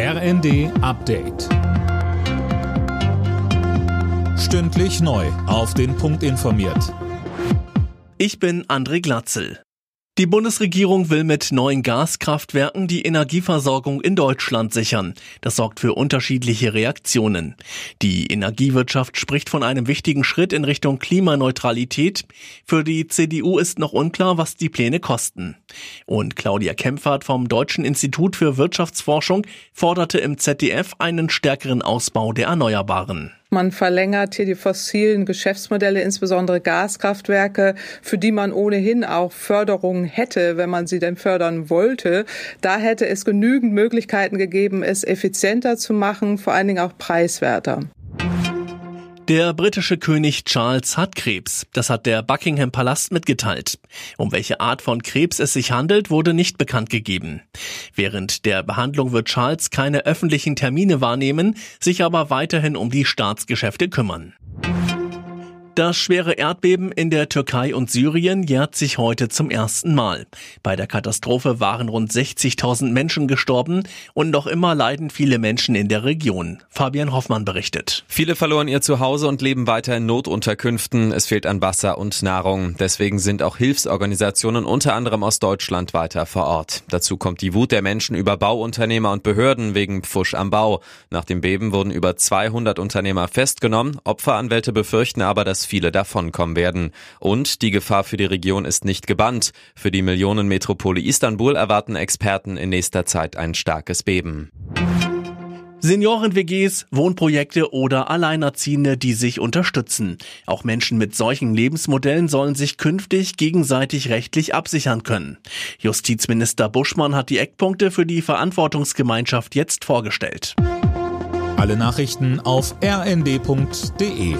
RND Update. Stündlich neu. Auf den Punkt informiert. Ich bin André Glatzel. Die Bundesregierung will mit neuen Gaskraftwerken die Energieversorgung in Deutschland sichern. Das sorgt für unterschiedliche Reaktionen. Die Energiewirtschaft spricht von einem wichtigen Schritt in Richtung Klimaneutralität. Für die CDU ist noch unklar, was die Pläne kosten. Und Claudia Kempfert vom Deutschen Institut für Wirtschaftsforschung forderte im ZDF einen stärkeren Ausbau der Erneuerbaren. Man verlängert hier die fossilen Geschäftsmodelle, insbesondere Gaskraftwerke, für die man ohnehin auch Förderungen hätte, wenn man sie denn fördern wollte. Da hätte es genügend Möglichkeiten gegeben, es effizienter zu machen, vor allen Dingen auch preiswerter. Der britische König Charles hat Krebs. Das hat der Buckingham Palast mitgeteilt. Um welche Art von Krebs es sich handelt, wurde nicht bekannt gegeben. Während der Behandlung wird Charles keine öffentlichen Termine wahrnehmen, sich aber weiterhin um die Staatsgeschäfte kümmern. Das schwere Erdbeben in der Türkei und Syrien jährt sich heute zum ersten Mal. Bei der Katastrophe waren rund 60.000 Menschen gestorben und noch immer leiden viele Menschen in der Region. Fabian Hoffmann berichtet. Viele verloren ihr Zuhause und leben weiter in Notunterkünften. Es fehlt an Wasser und Nahrung. Deswegen sind auch Hilfsorganisationen unter anderem aus Deutschland weiter vor Ort. Dazu kommt die Wut der Menschen über Bauunternehmer und Behörden wegen Pfusch am Bau. Nach dem Beben wurden über 200 Unternehmer festgenommen. Opferanwälte befürchten aber, dass viele davonkommen werden. Und die Gefahr für die Region ist nicht gebannt. Für die Millionenmetropole Istanbul erwarten Experten in nächster Zeit ein starkes Beben. Senioren-WGs, Wohnprojekte oder Alleinerziehende, die sich unterstützen. Auch Menschen mit solchen Lebensmodellen sollen sich künftig gegenseitig rechtlich absichern können. Justizminister Buschmann hat die Eckpunkte für die Verantwortungsgemeinschaft jetzt vorgestellt. Alle Nachrichten auf rnd.de